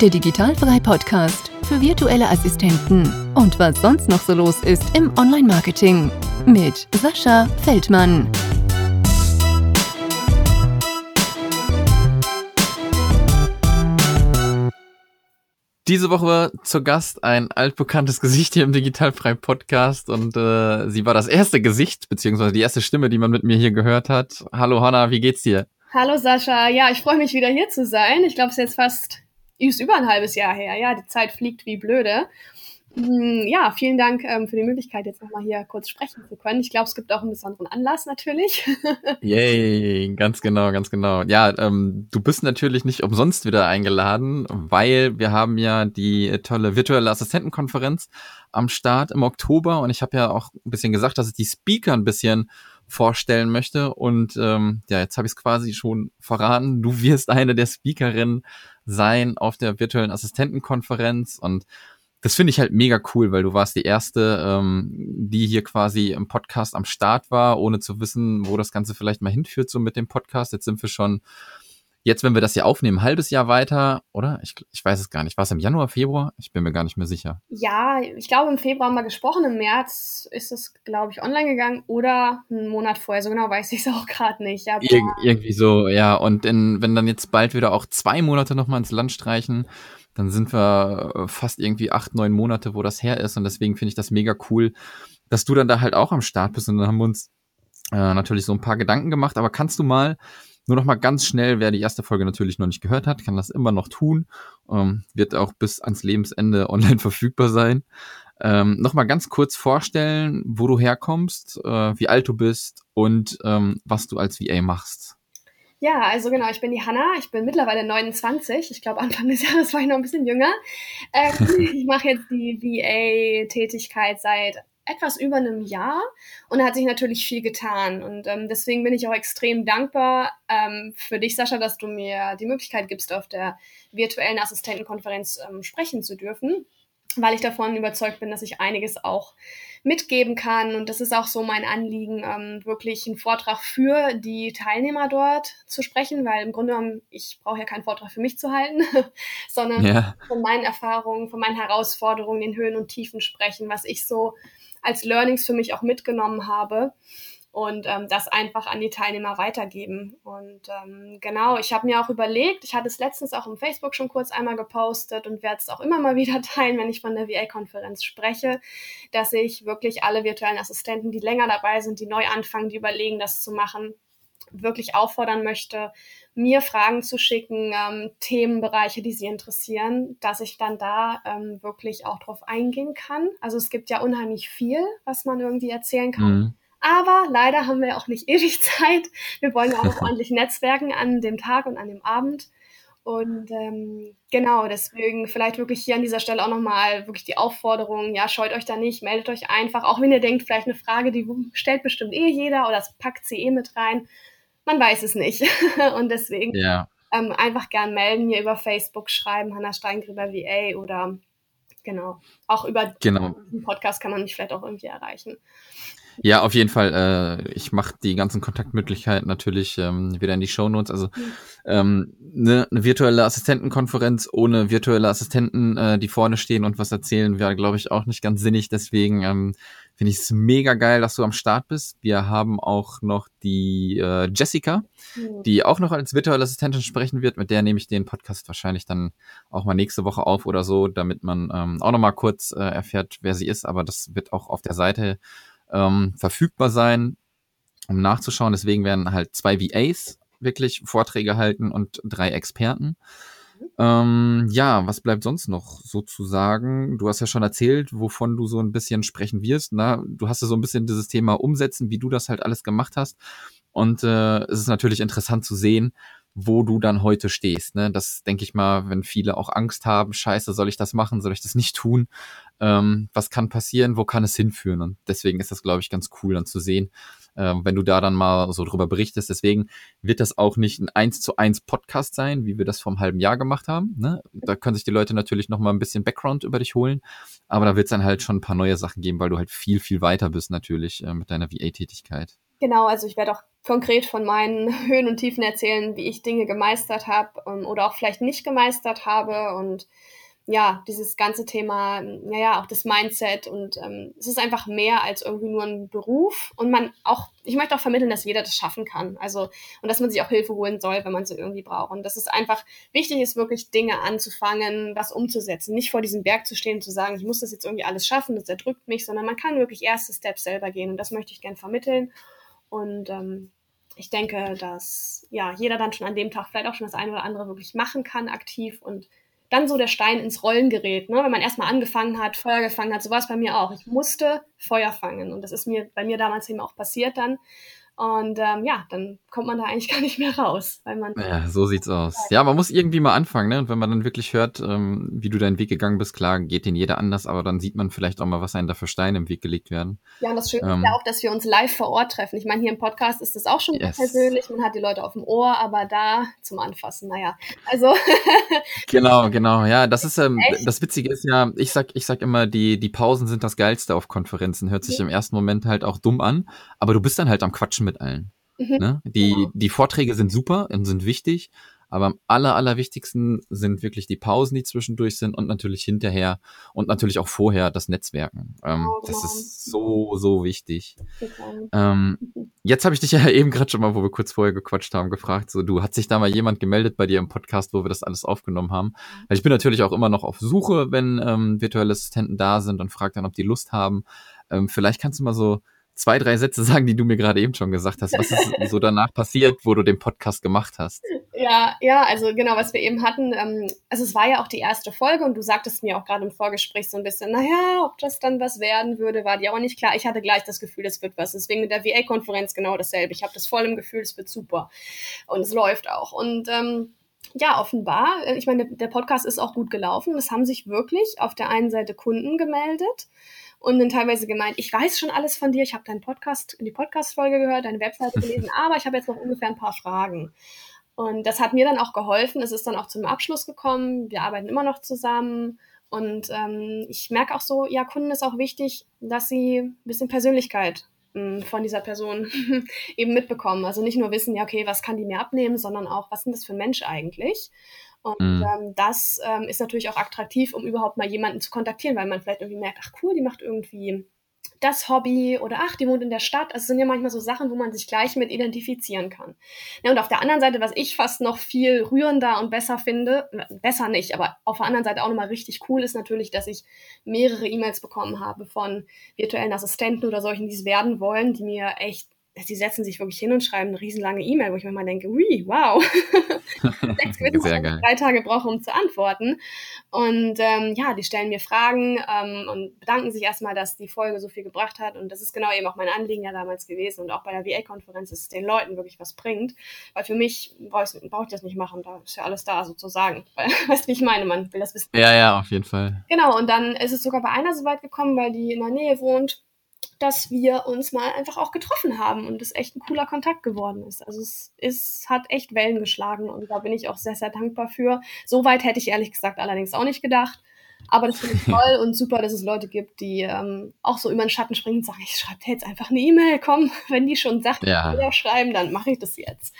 der Digitalfrei Podcast für virtuelle Assistenten und was sonst noch so los ist im Online-Marketing mit Sascha Feldmann. Diese Woche zu Gast ein altbekanntes Gesicht hier im Digitalfrei Podcast und äh, sie war das erste Gesicht beziehungsweise die erste Stimme, die man mit mir hier gehört hat. Hallo Hanna, wie geht's dir? Hallo Sascha, ja, ich freue mich wieder hier zu sein. Ich glaube, es ist jetzt fast ist über ein halbes Jahr her. Ja, die Zeit fliegt wie blöde. Hm, ja, vielen Dank ähm, für die Möglichkeit, jetzt nochmal hier kurz sprechen zu können. Ich glaube, es gibt auch einen besonderen Anlass natürlich. Yay, ganz genau, ganz genau. Ja, ähm, du bist natürlich nicht umsonst wieder eingeladen, weil wir haben ja die tolle virtuelle Assistentenkonferenz am Start im Oktober und ich habe ja auch ein bisschen gesagt, dass ich die Speaker ein bisschen vorstellen möchte und ähm, ja, jetzt habe ich es quasi schon verraten. Du wirst eine der Speakerinnen sein auf der virtuellen Assistentenkonferenz und das finde ich halt mega cool, weil du warst die erste, ähm, die hier quasi im Podcast am Start war, ohne zu wissen, wo das Ganze vielleicht mal hinführt, so mit dem Podcast. Jetzt sind wir schon, jetzt, wenn wir das hier aufnehmen, ein halbes Jahr weiter, oder? Ich, ich weiß es gar nicht. War es im Januar, Februar? Ich bin mir gar nicht mehr sicher. Ja, ich glaube, im Februar haben wir gesprochen. Im März ist es, glaube ich, online gegangen oder einen Monat vorher. So genau weiß ich es auch gerade nicht. Aber Ir irgendwie so, ja. Und in, wenn dann jetzt bald wieder auch zwei Monate nochmal ins Land streichen, dann sind wir äh, fast irgendwie acht, neun Monate, wo das her ist. Und deswegen finde ich das mega cool, dass du dann da halt auch am Start bist. Und dann haben wir uns äh, natürlich so ein paar Gedanken gemacht. Aber kannst du mal nur noch mal ganz schnell, wer die erste Folge natürlich noch nicht gehört hat, kann das immer noch tun. Ähm, wird auch bis ans Lebensende online verfügbar sein. Ähm, noch mal ganz kurz vorstellen, wo du herkommst, äh, wie alt du bist und ähm, was du als VA machst. Ja, also genau, ich bin die Hanna, ich bin mittlerweile 29. Ich glaube, Anfang des Jahres war ich noch ein bisschen jünger. Ähm, ich mache jetzt die VA-Tätigkeit seit etwas über einem Jahr und da hat sich natürlich viel getan. Und ähm, deswegen bin ich auch extrem dankbar ähm, für dich, Sascha, dass du mir die Möglichkeit gibst, auf der virtuellen Assistentenkonferenz ähm, sprechen zu dürfen weil ich davon überzeugt bin, dass ich einiges auch mitgeben kann. Und das ist auch so mein Anliegen, ähm, wirklich einen Vortrag für die Teilnehmer dort zu sprechen, weil im Grunde genommen, ich brauche ja keinen Vortrag für mich zu halten, sondern ja. von meinen Erfahrungen, von meinen Herausforderungen, den Höhen und Tiefen sprechen, was ich so als Learnings für mich auch mitgenommen habe und ähm, das einfach an die Teilnehmer weitergeben. Und ähm, genau, ich habe mir auch überlegt, ich hatte es letztens auch im Facebook schon kurz einmal gepostet und werde es auch immer mal wieder teilen, wenn ich von der VA-Konferenz spreche, dass ich wirklich alle virtuellen Assistenten, die länger dabei sind, die neu anfangen, die überlegen, das zu machen, wirklich auffordern möchte, mir Fragen zu schicken, ähm, Themenbereiche, die sie interessieren, dass ich dann da ähm, wirklich auch drauf eingehen kann. Also es gibt ja unheimlich viel, was man irgendwie erzählen kann. Mhm aber leider haben wir auch nicht ewig Zeit. Wir wollen ja auch ordentlich netzwerken an dem Tag und an dem Abend. Und ähm, genau, deswegen vielleicht wirklich hier an dieser Stelle auch nochmal wirklich die Aufforderung, ja, scheut euch da nicht, meldet euch einfach, auch wenn ihr denkt, vielleicht eine Frage, die stellt bestimmt eh jeder oder das packt sie eh mit rein. Man weiß es nicht. und deswegen ja. ähm, einfach gern melden, mir über Facebook schreiben, Hanna Steingräber VA oder genau, auch über genau. den Podcast kann man mich vielleicht auch irgendwie erreichen. Ja, auf jeden Fall. Äh, ich mache die ganzen Kontaktmöglichkeiten natürlich ähm, wieder in die Show Notes. Also ähm, ne, eine virtuelle Assistentenkonferenz ohne virtuelle Assistenten, äh, die vorne stehen und was erzählen, wäre, glaube ich, auch nicht ganz sinnig. Deswegen ähm, finde ich es mega geil, dass du am Start bist. Wir haben auch noch die äh, Jessica, mhm. die auch noch als virtuelle Assistentin sprechen wird. Mit der nehme ich den Podcast wahrscheinlich dann auch mal nächste Woche auf oder so, damit man ähm, auch noch mal kurz äh, erfährt, wer sie ist. Aber das wird auch auf der Seite ähm, verfügbar sein, um nachzuschauen. Deswegen werden halt zwei VAs wirklich Vorträge halten und drei Experten. Ähm, ja, was bleibt sonst noch sozusagen? Du hast ja schon erzählt, wovon du so ein bisschen sprechen wirst. Na, du hast ja so ein bisschen dieses Thema umsetzen, wie du das halt alles gemacht hast. Und äh, es ist natürlich interessant zu sehen, wo du dann heute stehst. Ne? Das denke ich mal, wenn viele auch Angst haben, scheiße, soll ich das machen, soll ich das nicht tun? Ähm, was kann passieren, wo kann es hinführen? Und deswegen ist das, glaube ich, ganz cool dann zu sehen, ähm, wenn du da dann mal so drüber berichtest. Deswegen wird das auch nicht ein eins zu eins Podcast sein, wie wir das vor einem halben Jahr gemacht haben. Ne? Da können sich die Leute natürlich noch mal ein bisschen Background über dich holen, aber da wird es dann halt schon ein paar neue Sachen geben, weil du halt viel, viel weiter bist natürlich äh, mit deiner VA-Tätigkeit. Genau, also ich werde auch konkret von meinen Höhen und Tiefen erzählen, wie ich Dinge gemeistert habe ähm, oder auch vielleicht nicht gemeistert habe und ja, dieses ganze Thema, naja, auch das Mindset und ähm, es ist einfach mehr als irgendwie nur ein Beruf und man auch, ich möchte auch vermitteln, dass jeder das schaffen kann. Also, und dass man sich auch Hilfe holen soll, wenn man sie irgendwie braucht. Und dass es einfach wichtig ist, wirklich Dinge anzufangen, was umzusetzen. Nicht vor diesem Berg zu stehen und zu sagen, ich muss das jetzt irgendwie alles schaffen, das erdrückt mich, sondern man kann wirklich erste Steps selber gehen und das möchte ich gern vermitteln. Und ähm, ich denke, dass ja jeder dann schon an dem Tag vielleicht auch schon das eine oder andere wirklich machen kann, aktiv und dann so der Stein ins Rollen gerät. Ne? Wenn man erstmal angefangen hat, Feuer gefangen hat, so war es bei mir auch. Ich musste Feuer fangen. Und das ist mir bei mir damals eben auch passiert dann. Und ähm, ja, dann kommt man da eigentlich gar nicht mehr raus, weil man. Ja, so sieht's aus. Ja, man muss irgendwie mal anfangen, ne? Und wenn man dann wirklich hört, ähm, wie du deinen Weg gegangen bist, klar, geht den jeder anders, aber dann sieht man vielleicht auch mal, was einem da für Steine im Weg gelegt werden. Ja, und das Schöne ähm, ist ja auch, dass wir uns live vor Ort treffen. Ich meine, hier im Podcast ist das auch schon yes. persönlich, man hat die Leute auf dem Ohr, aber da zum Anfassen, naja. Also. genau, genau, ja, das ist, ähm, das Witzige ist ja, ich sag, ich sag immer, die, die Pausen sind das Geilste auf Konferenzen. Hört sich ja. im ersten Moment halt auch dumm an, aber du bist dann halt am Quatschen mit allen. Mhm. Ne? Die, die Vorträge sind super und sind wichtig, aber am aller, allerwichtigsten sind wirklich die Pausen, die zwischendurch sind und natürlich hinterher und natürlich auch vorher das Netzwerken. Ähm, oh, das ist so, so wichtig. Ähm, mhm. jetzt habe ich dich ja eben gerade schon mal, wo wir kurz vorher gequatscht haben, gefragt, so du, hat sich da mal jemand gemeldet bei dir im Podcast, wo wir das alles aufgenommen haben? Weil ich bin natürlich auch immer noch auf Suche, wenn ähm, virtuelle Assistenten da sind und frage dann, ob die Lust haben. Ähm, vielleicht kannst du mal so zwei, drei Sätze sagen, die du mir gerade eben schon gesagt hast. Was ist so danach passiert, wo du den Podcast gemacht hast? Ja, ja, also genau, was wir eben hatten, ähm, also es war ja auch die erste Folge und du sagtest mir auch gerade im Vorgespräch so ein bisschen, naja, ob das dann was werden würde, war dir auch nicht klar. Ich hatte gleich das Gefühl, es wird was. Deswegen mit der VA-Konferenz genau dasselbe. Ich habe das voll im Gefühl, es wird super. Und es läuft auch. Und ähm, ja, offenbar, äh, ich meine, der Podcast ist auch gut gelaufen. Es haben sich wirklich auf der einen Seite Kunden gemeldet und dann teilweise gemeint, ich weiß schon alles von dir, ich habe deinen Podcast, die Podcast-Folge gehört, deine Webseite gelesen, aber ich habe jetzt noch ungefähr ein paar Fragen. Und das hat mir dann auch geholfen. Es ist dann auch zum Abschluss gekommen. Wir arbeiten immer noch zusammen. Und ähm, ich merke auch so, ja, Kunden ist auch wichtig, dass sie ein bisschen Persönlichkeit von dieser Person eben mitbekommen. Also nicht nur wissen, ja, okay, was kann die mir abnehmen, sondern auch, was sind das für ein Mensch eigentlich? Und mhm. ähm, das ähm, ist natürlich auch attraktiv, um überhaupt mal jemanden zu kontaktieren, weil man vielleicht irgendwie merkt, ach cool, die macht irgendwie das Hobby oder ach, die wohnt in der Stadt. Also es sind ja manchmal so Sachen, wo man sich gleich mit identifizieren kann. Ja, und auf der anderen Seite, was ich fast noch viel rührender und besser finde, besser nicht, aber auf der anderen Seite auch nochmal richtig cool ist natürlich, dass ich mehrere E-Mails bekommen habe von virtuellen Assistenten oder solchen, die es werden wollen, die mir echt die setzen sich wirklich hin und schreiben eine riesenlange E-Mail, wo ich mir mal denke, ui, wow. Sechs Sehr geil. drei Tage brauche, um zu antworten. Und ähm, ja, die stellen mir Fragen ähm, und bedanken sich erstmal, dass die Folge so viel gebracht hat. Und das ist genau eben auch mein Anliegen ja damals gewesen. Und auch bei der VA-Konferenz, dass es den Leuten wirklich was bringt. Weil für mich brauche ich, brauch ich das nicht machen. Da ist ja alles da sozusagen. weißt du, wie ich meine? Man will das wissen. Ja, ja, auf jeden Fall. Genau, und dann ist es sogar bei einer so weit gekommen, weil die in der Nähe wohnt dass wir uns mal einfach auch getroffen haben und es echt ein cooler Kontakt geworden ist. Also es ist, hat echt Wellen geschlagen und da bin ich auch sehr, sehr dankbar für. So weit hätte ich ehrlich gesagt allerdings auch nicht gedacht. Aber das finde ich toll und super, dass es Leute gibt, die ähm, auch so über den Schatten springen und sagen, ich schreibe dir jetzt einfach eine E-Mail, komm, wenn die schon sagt, ja. ich schreiben, dann mache ich das jetzt.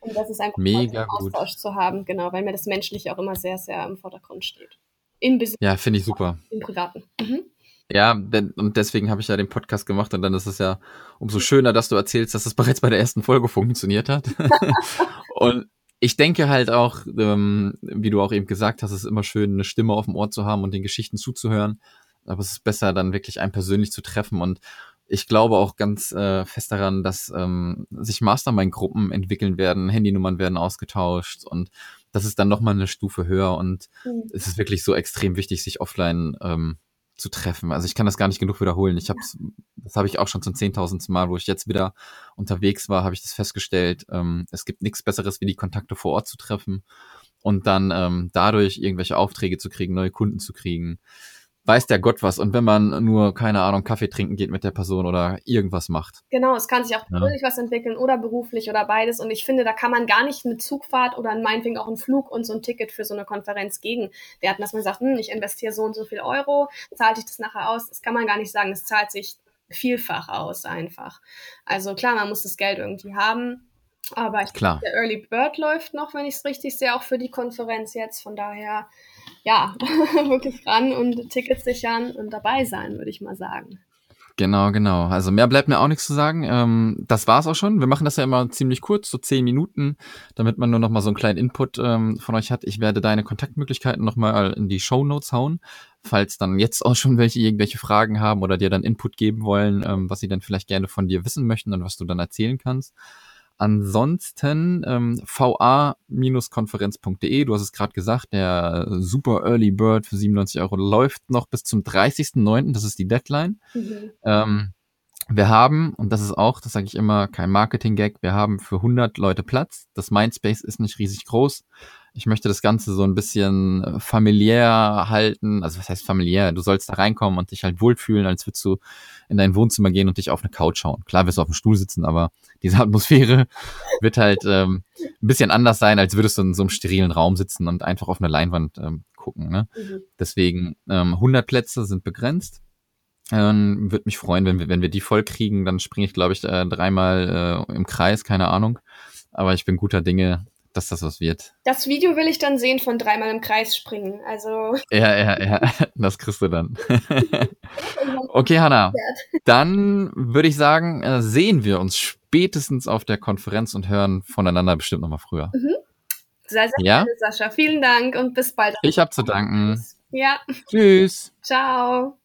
Und das ist einfach Mega toll, Austausch gut. zu haben, genau, weil mir das menschlich auch immer sehr, sehr im Vordergrund steht. Im Business. Ja, finde ich super. Im Privaten. Mhm. Ja, denn, und deswegen habe ich ja den Podcast gemacht und dann ist es ja umso schöner, dass du erzählst, dass es bereits bei der ersten Folge funktioniert hat. und ich denke halt auch, ähm, wie du auch eben gesagt hast, es ist immer schön, eine Stimme auf dem Ohr zu haben und den Geschichten zuzuhören. Aber es ist besser, dann wirklich einen persönlich zu treffen. Und ich glaube auch ganz äh, fest daran, dass ähm, sich Mastermind-Gruppen entwickeln werden, Handynummern werden ausgetauscht und das ist dann nochmal eine Stufe höher. Und mhm. es ist wirklich so extrem wichtig, sich offline ähm, zu treffen. Also ich kann das gar nicht genug wiederholen. Ich habe das habe ich auch schon zum zehntausendsten Mal, wo ich jetzt wieder unterwegs war, habe ich das festgestellt. Ähm, es gibt nichts Besseres, wie die Kontakte vor Ort zu treffen und dann ähm, dadurch irgendwelche Aufträge zu kriegen, neue Kunden zu kriegen weiß der Gott was. Und wenn man nur, keine Ahnung, Kaffee trinken geht mit der Person oder irgendwas macht. Genau, es kann sich auch persönlich ja. was entwickeln oder beruflich oder beides. Und ich finde, da kann man gar nicht eine Zugfahrt oder meinetwegen auch einen Flug und so ein Ticket für so eine Konferenz gegenwerten, dass man sagt, hm, ich investiere so und so viel Euro, zahle ich das nachher aus. Das kann man gar nicht sagen. Es zahlt sich vielfach aus einfach. Also klar, man muss das Geld irgendwie haben, aber ich Klar. der Early Bird läuft noch, wenn ich es richtig sehe, auch für die Konferenz jetzt. Von daher, ja, wirklich ran und Tickets sichern und dabei sein, würde ich mal sagen. Genau, genau. Also mehr bleibt mir auch nichts zu sagen. Ähm, das war's auch schon. Wir machen das ja immer ziemlich kurz, so zehn Minuten, damit man nur noch mal so einen kleinen Input ähm, von euch hat. Ich werde deine Kontaktmöglichkeiten noch mal in die Show Notes hauen, falls dann jetzt auch schon welche irgendwelche Fragen haben oder dir dann Input geben wollen, ähm, was sie dann vielleicht gerne von dir wissen möchten und was du dann erzählen kannst. Ansonsten ähm, va-konferenz.de, du hast es gerade gesagt, der Super Early Bird für 97 Euro läuft noch bis zum 30.09., das ist die Deadline. Mhm. Ähm, wir haben, und das ist auch, das sage ich immer, kein Marketing-Gag, wir haben für 100 Leute Platz. Das Mindspace ist nicht riesig groß. Ich möchte das Ganze so ein bisschen äh, familiär halten. Also was heißt familiär? Du sollst da reinkommen und dich halt wohlfühlen, als würdest du in dein Wohnzimmer gehen und dich auf eine Couch schauen. Klar wirst du auf dem Stuhl sitzen, aber diese Atmosphäre wird halt ähm, ein bisschen anders sein, als würdest du in so einem sterilen Raum sitzen und einfach auf eine Leinwand ähm, gucken. Ne? Mhm. Deswegen ähm, 100 Plätze sind begrenzt. Ähm, Würde mich freuen, wenn wir, wenn wir die voll kriegen, dann springe ich, glaube ich, äh, dreimal äh, im Kreis, keine Ahnung. Aber ich bin guter Dinge, dass das was wird. Das Video will ich dann sehen von dreimal im Kreis springen. Also Ja, ja, ja, das kriegst du dann. okay, Hanna, dann würde ich sagen, äh, sehen wir uns spätestens auf der Konferenz und hören voneinander bestimmt nochmal früher. sehr, sehr Ja? gerne, Sascha. Vielen Dank und bis bald. Ich habe zu danken. Ja, Tschüss. ciao.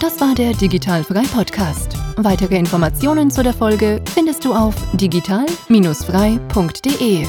Das war der Digitalfrei Podcast. Weitere Informationen zu der Folge findest du auf digital-frei.de.